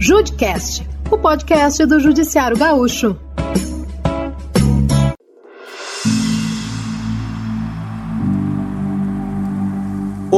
Judcast, o podcast do Judiciário Gaúcho.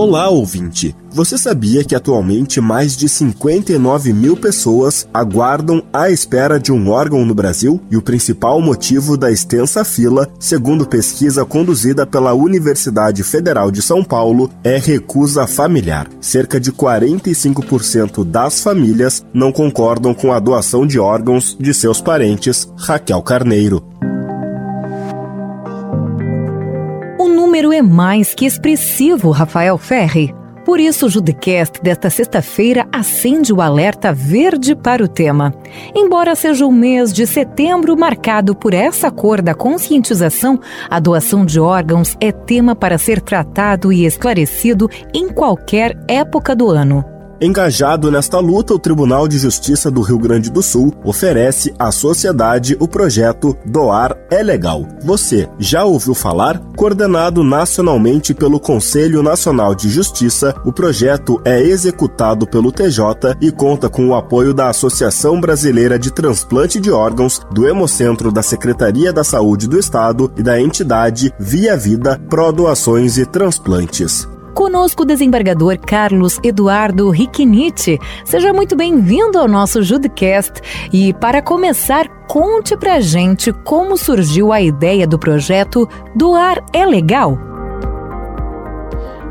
Olá, ouvinte! Você sabia que atualmente mais de 59 mil pessoas aguardam à espera de um órgão no Brasil? E o principal motivo da extensa fila, segundo pesquisa conduzida pela Universidade Federal de São Paulo, é recusa familiar. Cerca de 45% das famílias não concordam com a doação de órgãos de seus parentes. Raquel Carneiro. Número é mais que expressivo, Rafael Ferri. Por isso, o Judicast desta sexta-feira acende o alerta verde para o tema. Embora seja o mês de setembro marcado por essa cor da conscientização, a doação de órgãos é tema para ser tratado e esclarecido em qualquer época do ano. Engajado nesta luta, o Tribunal de Justiça do Rio Grande do Sul oferece à sociedade o projeto Doar é Legal. Você já ouviu falar? Coordenado nacionalmente pelo Conselho Nacional de Justiça, o projeto é executado pelo TJ e conta com o apoio da Associação Brasileira de Transplante de Órgãos, do Hemocentro da Secretaria da Saúde do Estado e da entidade Via Vida Pro Doações e Transplantes. Conosco o desembargador Carlos Eduardo Riquinite. Seja muito bem-vindo ao nosso Judcast. E para começar, conte pra gente como surgiu a ideia do projeto Doar é Legal.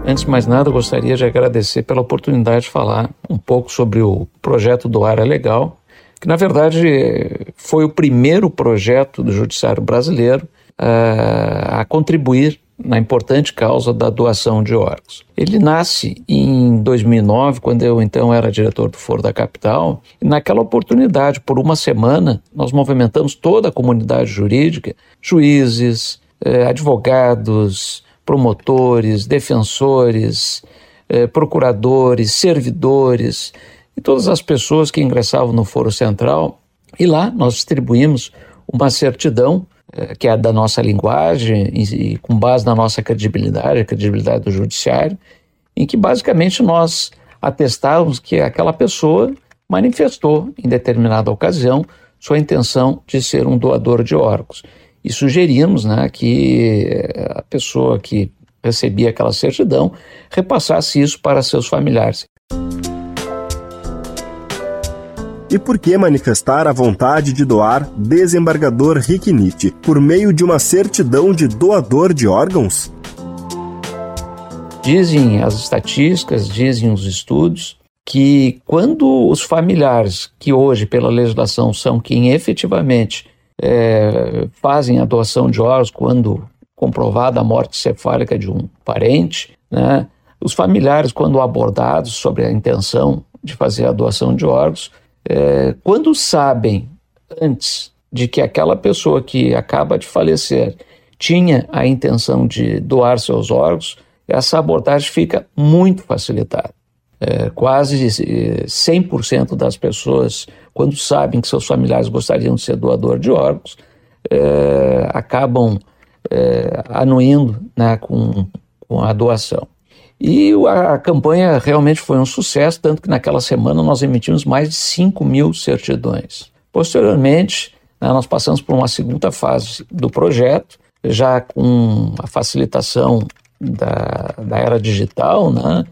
Antes de mais nada, gostaria de agradecer pela oportunidade de falar um pouco sobre o projeto Doar é Legal, que na verdade foi o primeiro projeto do Judiciário Brasileiro uh, a contribuir na importante causa da doação de órgãos. Ele nasce em 2009, quando eu então era diretor do Foro da Capital, e naquela oportunidade, por uma semana, nós movimentamos toda a comunidade jurídica, juízes, eh, advogados, promotores, defensores, eh, procuradores, servidores e todas as pessoas que ingressavam no Foro Central. E lá nós distribuímos uma certidão que é da nossa linguagem e, e, com base na nossa credibilidade, a credibilidade do judiciário, em que basicamente nós atestávamos que aquela pessoa manifestou em determinada ocasião sua intenção de ser um doador de órgãos. E sugerimos né, que eh, a pessoa que recebia aquela certidão repassasse isso para seus familiares. E por que manifestar a vontade de doar desembargador Riquinite por meio de uma certidão de doador de órgãos? Dizem as estatísticas, dizem os estudos, que quando os familiares, que hoje pela legislação são quem efetivamente é, fazem a doação de órgãos, quando comprovada a morte cefálica de um parente, né, os familiares, quando abordados sobre a intenção de fazer a doação de órgãos, é, quando sabem antes de que aquela pessoa que acaba de falecer tinha a intenção de doar seus órgãos, essa abordagem fica muito facilitada. É, quase 100% das pessoas, quando sabem que seus familiares gostariam de ser doador de órgãos, é, acabam é, anuindo né, com, com a doação. E a campanha realmente foi um sucesso, tanto que naquela semana nós emitimos mais de 5 mil certidões. Posteriormente, né, nós passamos por uma segunda fase do projeto, já com a facilitação da, da era digital, né,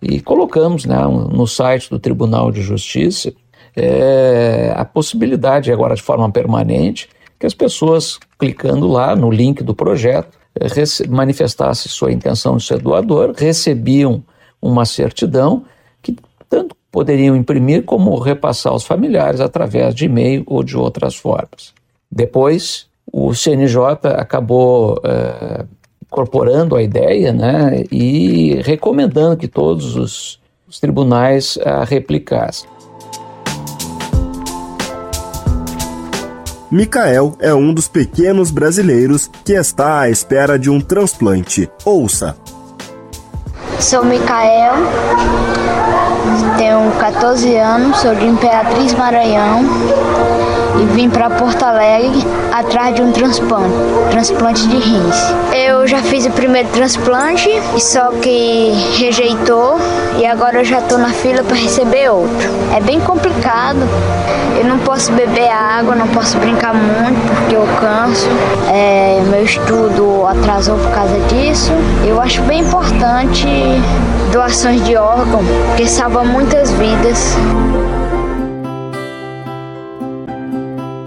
e colocamos né, no site do Tribunal de Justiça é, a possibilidade, agora de forma permanente, que as pessoas, clicando lá no link do projeto, manifestasse sua intenção de ser doador, recebiam uma certidão que tanto poderiam imprimir como repassar aos familiares através de e-mail ou de outras formas. Depois, o CNJ acabou é, incorporando a ideia né, e recomendando que todos os, os tribunais a replicassem. Micael é um dos pequenos brasileiros que está à espera de um transplante. Ouça. Sou Micael, tenho 14 anos, sou de Imperatriz Maranhão e vim para Porto Alegre atrás de um transplante, transplante de rins. Eu já fiz o primeiro transplante, só que rejeitou e agora eu já estou na fila para receber outro. É bem complicado. Eu não posso beber água, não posso brincar muito porque eu canso. É, estudo atrasou por causa disso. Eu acho bem importante doações de órgão, porque salva muitas vidas.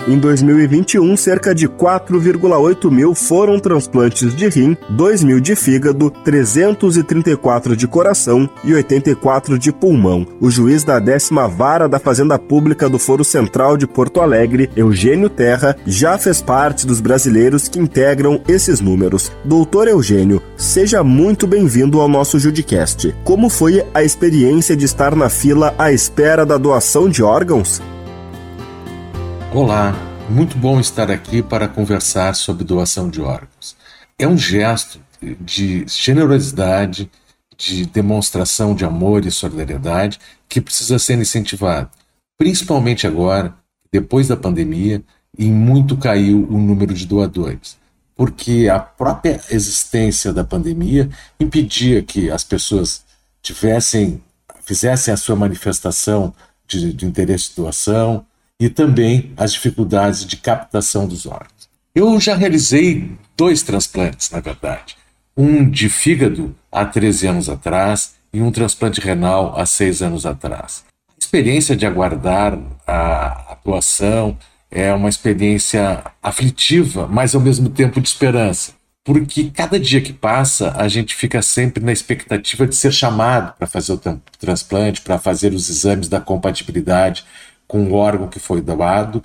Em 2021, cerca de 4,8 mil foram transplantes de rim, 2 mil de fígado, 334 de coração e 84 de pulmão. O juiz da décima vara da Fazenda Pública do Foro Central de Porto Alegre, Eugênio Terra, já fez parte dos brasileiros que integram esses números. Doutor Eugênio, seja muito bem-vindo ao nosso Judicast. Como foi a experiência de estar na fila à espera da doação de órgãos? Olá, muito bom estar aqui para conversar sobre doação de órgãos. É um gesto de generosidade, de demonstração de amor e solidariedade que precisa ser incentivado, principalmente agora, depois da pandemia, e muito caiu o número de doadores, porque a própria existência da pandemia impedia que as pessoas tivessem, fizessem a sua manifestação de, de interesse de doação, e também as dificuldades de captação dos órgãos. Eu já realizei dois transplantes, na verdade. Um de fígado há 13 anos atrás e um transplante renal há 6 anos atrás. A experiência de aguardar a doação é uma experiência aflitiva, mas ao mesmo tempo de esperança. Porque cada dia que passa, a gente fica sempre na expectativa de ser chamado para fazer o transplante, para fazer os exames da compatibilidade, com o órgão que foi doado,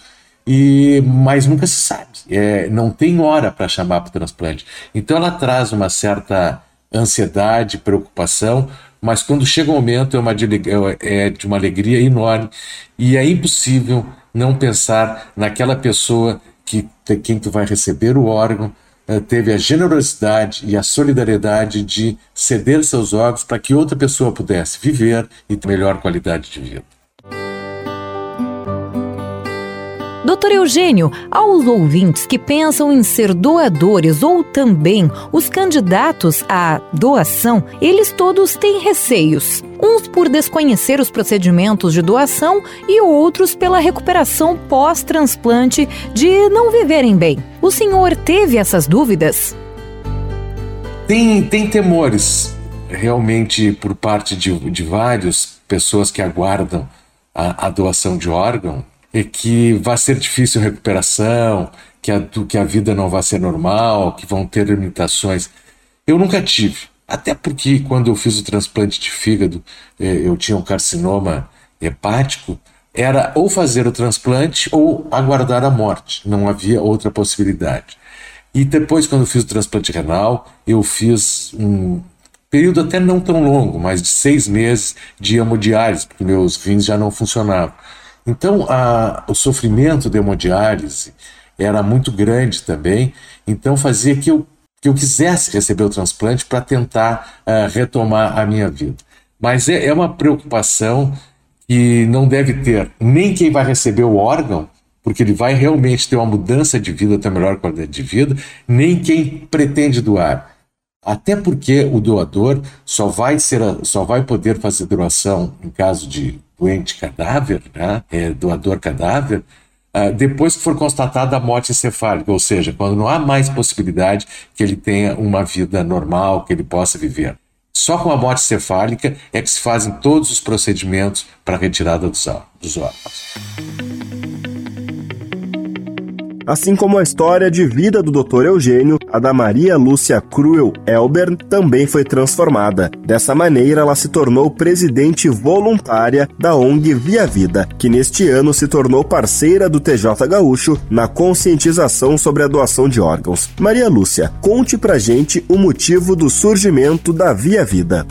e mas nunca se sabe, é, não tem hora para chamar para o transplante. Então ela traz uma certa ansiedade, preocupação, mas quando chega o momento é, uma de, é de uma alegria enorme e é impossível não pensar naquela pessoa que quem tu vai receber o órgão eh, teve a generosidade e a solidariedade de ceder seus órgãos para que outra pessoa pudesse viver e ter melhor qualidade de vida. Doutor Eugênio, aos ouvintes que pensam em ser doadores ou também os candidatos à doação, eles todos têm receios. Uns por desconhecer os procedimentos de doação e outros pela recuperação pós-transplante de não viverem bem. O senhor teve essas dúvidas? Tem, tem temores, realmente, por parte de, de várias pessoas que aguardam a, a doação de órgão é que vai ser difícil a recuperação, que a, que a vida não vai ser normal, que vão ter limitações. Eu nunca tive. Até porque quando eu fiz o transplante de fígado, é, eu tinha um carcinoma hepático, era ou fazer o transplante ou aguardar a morte. Não havia outra possibilidade. E depois, quando eu fiz o transplante renal, eu fiz um período até não tão longo, mas de seis meses de hemodiálise, porque meus rins já não funcionavam. Então, a, o sofrimento da hemodiálise era muito grande também, então fazia que eu, que eu quisesse receber o transplante para tentar uh, retomar a minha vida. Mas é, é uma preocupação que não deve ter nem quem vai receber o órgão, porque ele vai realmente ter uma mudança de vida, ter melhor qualidade de vida, nem quem pretende doar. Até porque o doador só vai, ser, só vai poder fazer doação em caso de doente cadáver, né, é, doador cadáver, uh, depois que for constatada a morte encefálica, ou seja, quando não há mais possibilidade que ele tenha uma vida normal, que ele possa viver. Só com a morte cefálica é que se fazem todos os procedimentos para a retirada dos órgãos. Assim como a história de vida do Dr. Eugênio, a da Maria Lúcia Cruel Elbern também foi transformada. Dessa maneira, ela se tornou presidente voluntária da ONG Via Vida, que neste ano se tornou parceira do TJ Gaúcho na conscientização sobre a doação de órgãos. Maria Lúcia, conte pra gente o motivo do surgimento da Via Vida.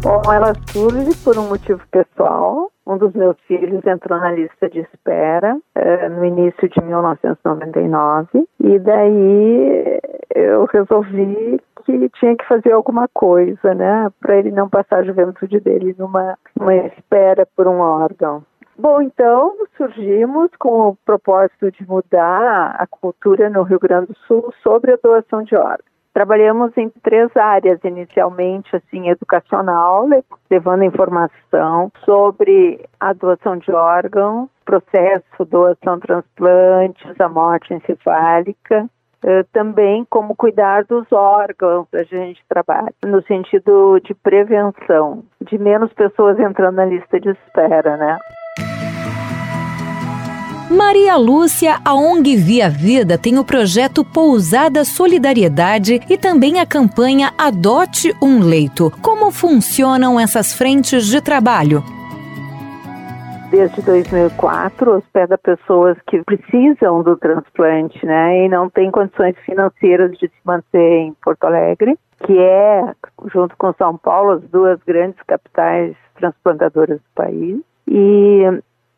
Bom, ela surge por um motivo pessoal. Um dos meus filhos entrou na lista de espera eh, no início de 1999 e daí eu resolvi que tinha que fazer alguma coisa, né, para ele não passar a juventude dele numa, numa espera por um órgão. Bom, então surgimos com o propósito de mudar a cultura no Rio Grande do Sul sobre a doação de órgãos. Trabalhamos em três áreas inicialmente, assim, educacional, levando informação sobre a doação de órgãos, processo, doação, transplantes, a morte encefálica, também como cuidar dos órgãos a gente trabalha, no sentido de prevenção, de menos pessoas entrando na lista de espera, né? Maria Lúcia, a ONG Via Vida, tem o projeto Pousada Solidariedade e também a campanha Adote um Leito. Como funcionam essas frentes de trabalho? Desde 2004, hospeda pessoas que precisam do transplante, né, e não têm condições financeiras de se manter em Porto Alegre, que é, junto com São Paulo, as duas grandes capitais transplantadoras do país. E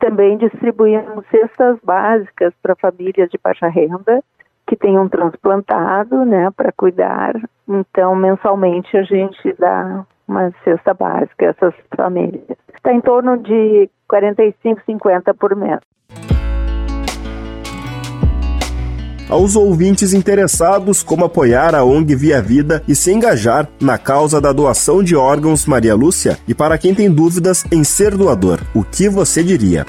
também distribuímos cestas básicas para famílias de baixa renda que tenham transplantado, né, para cuidar. Então, mensalmente a gente dá uma cesta básica a essas famílias. Está em torno de 45, 50 por mês. Aos ouvintes interessados como apoiar a ONG Via Vida e se engajar na causa da doação de órgãos Maria Lúcia e para quem tem dúvidas em ser doador, o que você diria?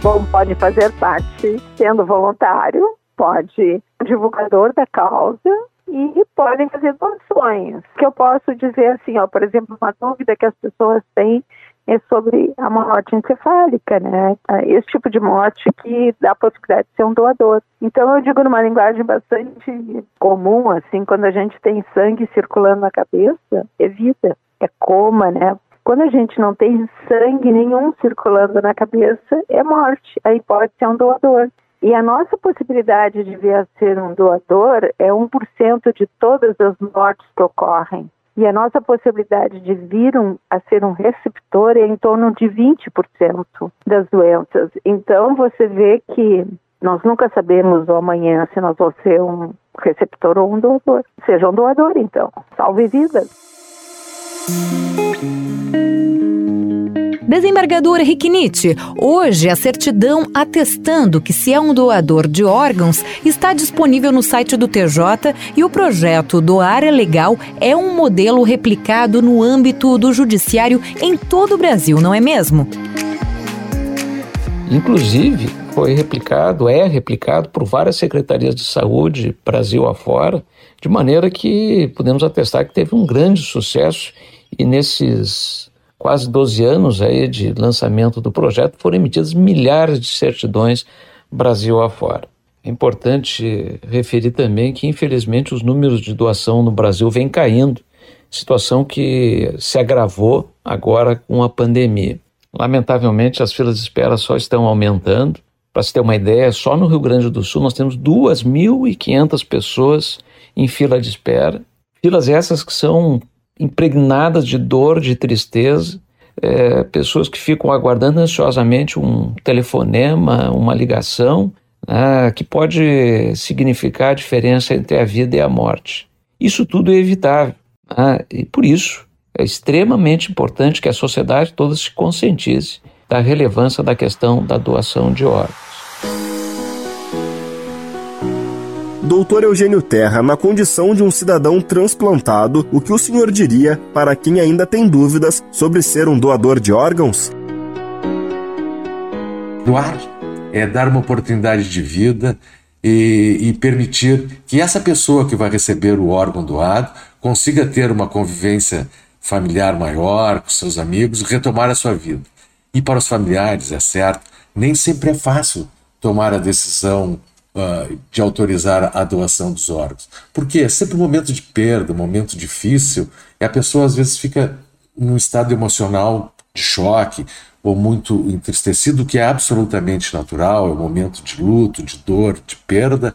Bom, pode fazer parte sendo voluntário, pode divulgador da causa e podem fazer doações. Que eu posso dizer assim, ó, por exemplo, uma dúvida que as pessoas têm é sobre a morte encefálica, né? Esse tipo de morte que dá a possibilidade de ser um doador. Então eu digo numa linguagem bastante comum, assim, quando a gente tem sangue circulando na cabeça, é vida, é coma, né? Quando a gente não tem sangue nenhum circulando na cabeça, é morte. Aí pode ser um doador. E a nossa possibilidade de vir a ser um doador é 1% de todas as mortes que ocorrem. E a nossa possibilidade de vir um, a ser um receptor é em torno de 20% das doenças. Então você vê que nós nunca sabemos amanhã se nós vamos ser um receptor ou um doador. Seja um doador, então. Salve vidas! Desembargador Riquinite, hoje a certidão atestando que se é um doador de órgãos está disponível no site do TJ e o projeto Doar é Legal é um modelo replicado no âmbito do judiciário em todo o Brasil, não é mesmo? Inclusive, foi replicado, é replicado por várias secretarias de saúde Brasil afora, de maneira que podemos atestar que teve um grande sucesso e nesses quase 12 anos aí de lançamento do projeto foram emitidas milhares de certidões Brasil afora. É importante referir também que, infelizmente, os números de doação no Brasil vêm caindo, situação que se agravou agora com a pandemia. Lamentavelmente, as filas de espera só estão aumentando. Para se ter uma ideia, só no Rio Grande do Sul nós temos 2.500 pessoas em fila de espera. Filas essas que são impregnadas de dor, de tristeza, é, pessoas que ficam aguardando ansiosamente um telefonema, uma ligação, né, que pode significar a diferença entre a vida e a morte. Isso tudo é evitável. Né, e por isso é extremamente importante que a sociedade toda se conscientize da relevância da questão da doação de órgãos. Doutor Eugênio Terra, na condição de um cidadão transplantado, o que o senhor diria para quem ainda tem dúvidas sobre ser um doador de órgãos? Doar é dar uma oportunidade de vida e, e, permitir que essa pessoa que vai receber o órgão doado consiga ter uma convivência familiar maior com seus amigos, retomar a sua vida. E para os familiares, é certo, nem sempre é fácil tomar a decisão uh, de autorizar a doação dos órgãos. Porque é sempre um momento de perda, um momento difícil, e a pessoa às vezes fica num estado emocional de choque ou muito entristecido, que é absolutamente natural, é um momento de luto, de dor, de perda.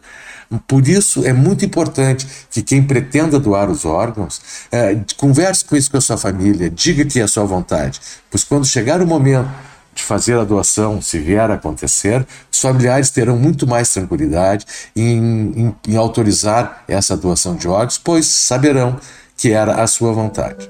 Por isso é muito importante que quem pretenda doar os órgãos é, converse com isso com a sua família, diga que é a sua vontade, pois quando chegar o momento de fazer a doação, se vier a acontecer, os familiares terão muito mais tranquilidade em, em, em autorizar essa doação de órgãos, pois saberão que era a sua vontade.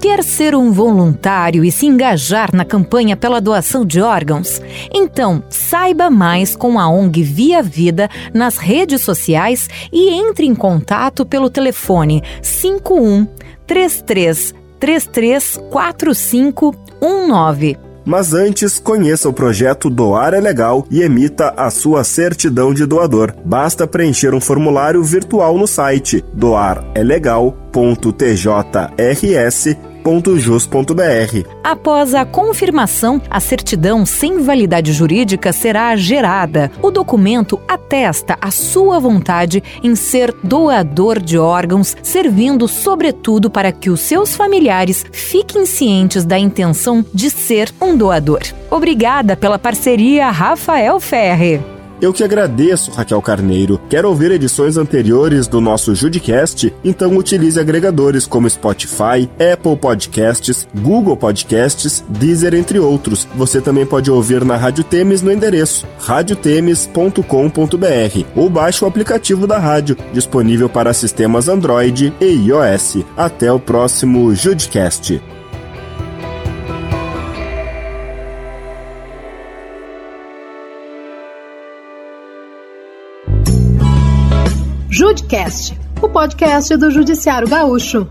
Quer ser um voluntário e se engajar na campanha pela doação de órgãos? Então, saiba mais com a ONG Via Vida nas redes sociais e entre em contato pelo telefone 51 33 334519. Mas antes, conheça o projeto Doar é Legal e emita a sua certidão de doador. Basta preencher um formulário virtual no site doarelegal.tjrs.com www.jus.br. Após a confirmação, a certidão sem validade jurídica será gerada. O documento atesta a sua vontade em ser doador de órgãos, servindo sobretudo para que os seus familiares fiquem cientes da intenção de ser um doador. Obrigada pela parceria, Rafael Ferre. Eu que agradeço, Raquel Carneiro. Quer ouvir edições anteriores do nosso Judicast? Então utilize agregadores como Spotify, Apple Podcasts, Google Podcasts, Deezer, entre outros. Você também pode ouvir na Rádio Temes no endereço radiotemes.com.br ou baixe o aplicativo da rádio, disponível para sistemas Android e iOS. Até o próximo Judicast. O podcast do Judiciário Gaúcho.